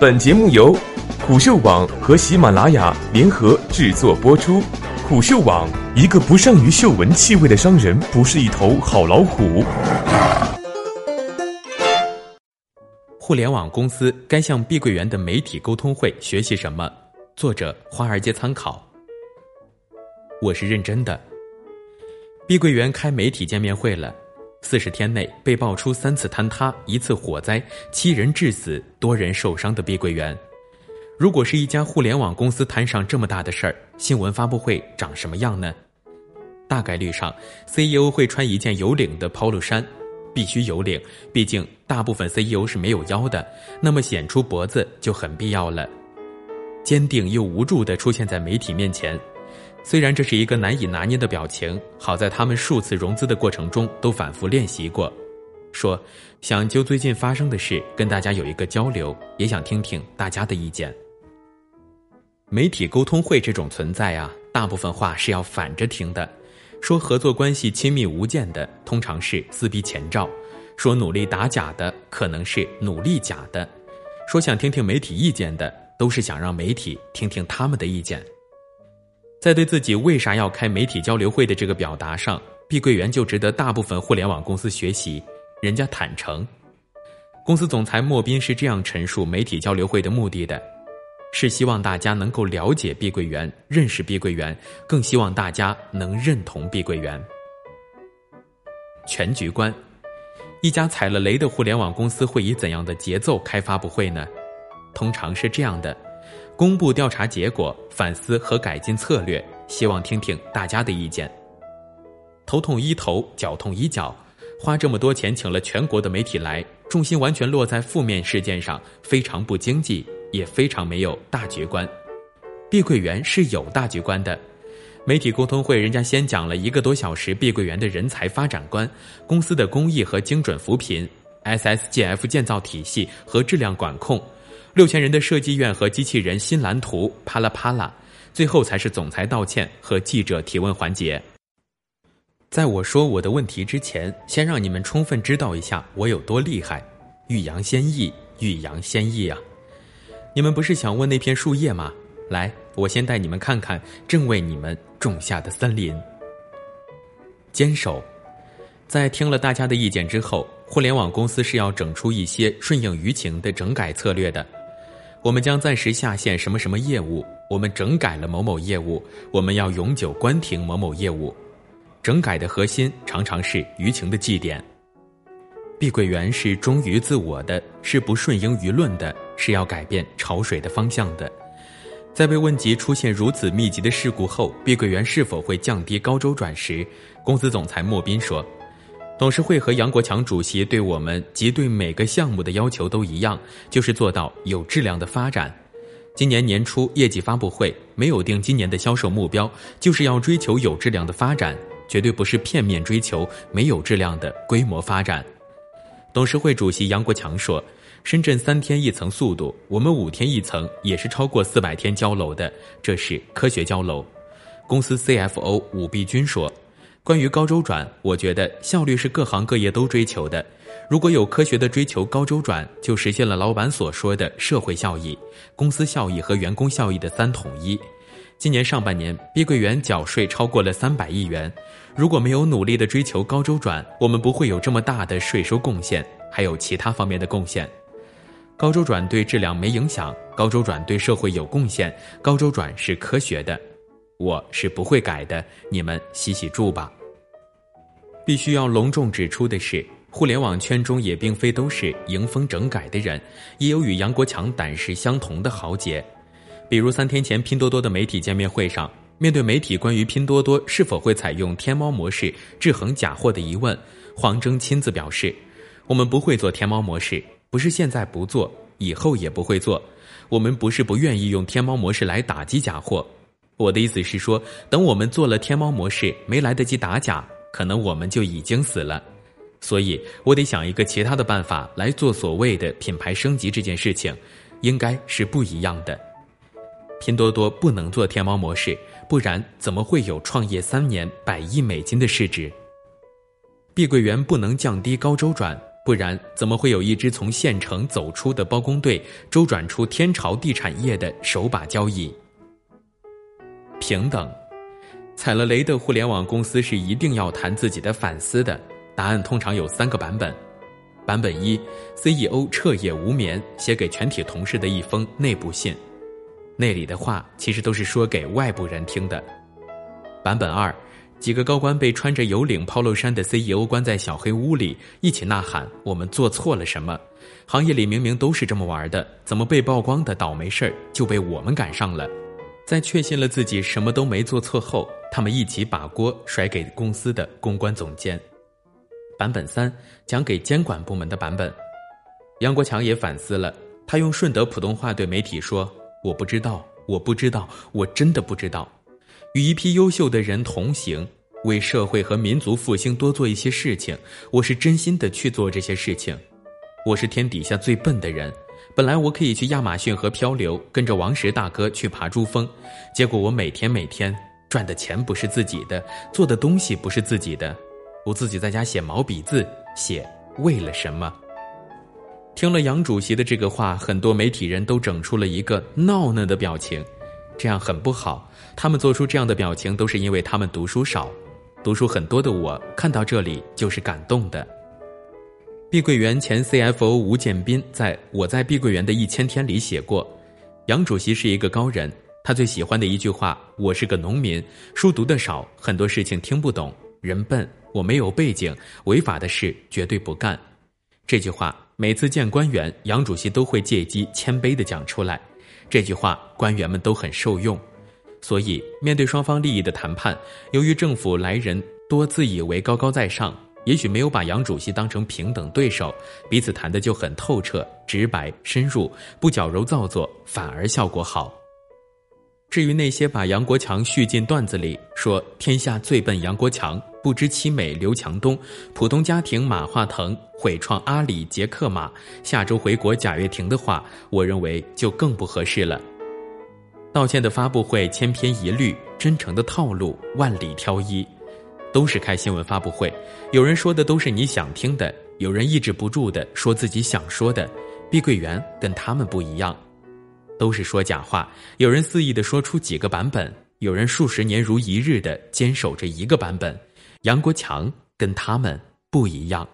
本节目由虎嗅网和喜马拉雅联合制作播出。虎嗅网：一个不善于嗅闻气味的商人，不是一头好老虎。互联网公司该向碧桂园的媒体沟通会学习什么？作者：华尔街参考。我是认真的。碧桂园开媒体见面会了。四十天内被爆出三次坍塌、一次火灾、七人致死、多人受伤的碧桂园，如果是一家互联网公司摊上这么大的事儿，新闻发布会长什么样呢？大概率上，CEO 会穿一件有领的 Polo 衫，必须有领，毕竟大部分 CEO 是没有腰的，那么显出脖子就很必要了。坚定又无助地出现在媒体面前。虽然这是一个难以拿捏的表情，好在他们数次融资的过程中都反复练习过。说想就最近发生的事跟大家有一个交流，也想听听大家的意见。媒体沟通会这种存在啊，大部分话是要反着听的。说合作关系亲密无间的，通常是撕逼前兆；说努力打假的，可能是努力假的；说想听听媒体意见的，都是想让媒体听听他们的意见。在对自己为啥要开媒体交流会的这个表达上，碧桂园就值得大部分互联网公司学习。人家坦诚，公司总裁莫斌是这样陈述媒体交流会的目的的：是希望大家能够了解碧桂园、认识碧桂园，更希望大家能认同碧桂园。全局观，一家踩了雷的互联网公司会以怎样的节奏开发布会呢？通常是这样的。公布调查结果，反思和改进策略，希望听听大家的意见。头痛医头，脚痛医脚，花这么多钱请了全国的媒体来，重心完全落在负面事件上，非常不经济，也非常没有大局观。碧桂园是有大局观的，媒体沟通会人家先讲了一个多小时碧桂园的人才发展观、公司的工艺和精准扶贫、SSGF 建造体系和质量管控。六千人的设计院和机器人新蓝图，啪啦啪啦，最后才是总裁道歉和记者提问环节。在我说我的问题之前，先让你们充分知道一下我有多厉害，欲扬先抑，欲扬先抑啊！你们不是想问那片树叶吗？来，我先带你们看看正为你们种下的森林。坚守，在听了大家的意见之后，互联网公司是要整出一些顺应舆情的整改策略的。我们将暂时下线什么什么业务，我们整改了某某业务，我们要永久关停某某业务。整改的核心常常是舆情的祭点。碧桂园是忠于自我的，是不顺应舆论的，是要改变潮水的方向的。在被问及出现如此密集的事故后，碧桂园是否会降低高周转时，公司总裁莫斌说。董事会和杨国强主席对我们及对每个项目的要求都一样，就是做到有质量的发展。今年年初业绩发布会没有定今年的销售目标，就是要追求有质量的发展，绝对不是片面追求没有质量的规模发展。董事会主席杨国强说：“深圳三天一层速度，我们五天一层也是超过四百天交楼的，这是科学交楼。”公司 CFO 武碧军说。关于高周转，我觉得效率是各行各业都追求的。如果有科学的追求高周转，就实现了老板所说的社会效益、公司效益和员工效益的三统一。今年上半年，碧桂园缴税超过了三百亿元。如果没有努力的追求高周转，我们不会有这么大的税收贡献，还有其他方面的贡献。高周转对质量没影响，高周转对社会有贡献，高周转是科学的，我是不会改的。你们洗洗住吧。必须要隆重指出的是，互联网圈中也并非都是迎风整改的人，也有与杨国强胆识相同的豪杰。比如三天前拼多多的媒体见面会上，面对媒体关于拼多多是否会采用天猫模式制衡假货的疑问，黄峥亲自表示：“我们不会做天猫模式，不是现在不做，以后也不会做。我们不是不愿意用天猫模式来打击假货，我的意思是说，等我们做了天猫模式，没来得及打假。”可能我们就已经死了，所以我得想一个其他的办法来做所谓的品牌升级这件事情，应该是不一样的。拼多多不能做天猫模式，不然怎么会有创业三年百亿美金的市值？碧桂园不能降低高周转，不然怎么会有一支从县城走出的包工队，周转出天朝地产业的手把交椅？平等，踩了雷的互联网公司是一定要谈自己的反思的。答案通常有三个版本：版本一，CEO 彻夜无眠写给全体同事的一封内部信，那里的话其实都是说给外部人听的；版本二，几个高官被穿着有领 polo 衫的 CEO 关在小黑屋里，一起呐喊：“我们做错了什么？行业里明明都是这么玩的，怎么被曝光的倒霉事儿就被我们赶上了？”在确信了自己什么都没做错后，他们一起把锅甩给公司的公关总监。版本三讲给监管部门的版本，杨国强也反思了，他用顺德普通话对媒体说：“我不知道，我不知道，我真的不知道。与一批优秀的人同行，为社会和民族复兴多做一些事情，我是真心的去做这些事情。我是天底下最笨的人。”本来我可以去亚马逊河漂流，跟着王石大哥去爬珠峰，结果我每天每天赚的钱不是自己的，做的东西不是自己的，我自己在家写毛笔字，写为了什么？听了杨主席的这个话，很多媒体人都整出了一个闹呢的表情，这样很不好。他们做出这样的表情，都是因为他们读书少，读书很多的我看到这里就是感动的。碧桂园前 CFO 吴建斌在我在碧桂园的一千天里写过，杨主席是一个高人，他最喜欢的一句话：“我是个农民，书读的少，很多事情听不懂，人笨，我没有背景，违法的事绝对不干。”这句话每次见官员，杨主席都会借机谦卑地讲出来。这句话官员们都很受用，所以面对双方利益的谈判，由于政府来人多，自以为高高在上。也许没有把杨主席当成平等对手，彼此谈的就很透彻、直白、深入，不矫揉造作，反而效果好。至于那些把杨国强续进段子里，说天下最笨杨国强，不知其美刘强东，普通家庭马化腾，毁创阿里杰克马，下周回国贾跃亭的话，我认为就更不合适了。道歉的发布会千篇一律，真诚的套路万里挑一。都是开新闻发布会，有人说的都是你想听的，有人抑制不住的说自己想说的。碧桂园跟他们不一样，都是说假话。有人肆意的说出几个版本，有人数十年如一日的坚守着一个版本。杨国强跟他们不一样。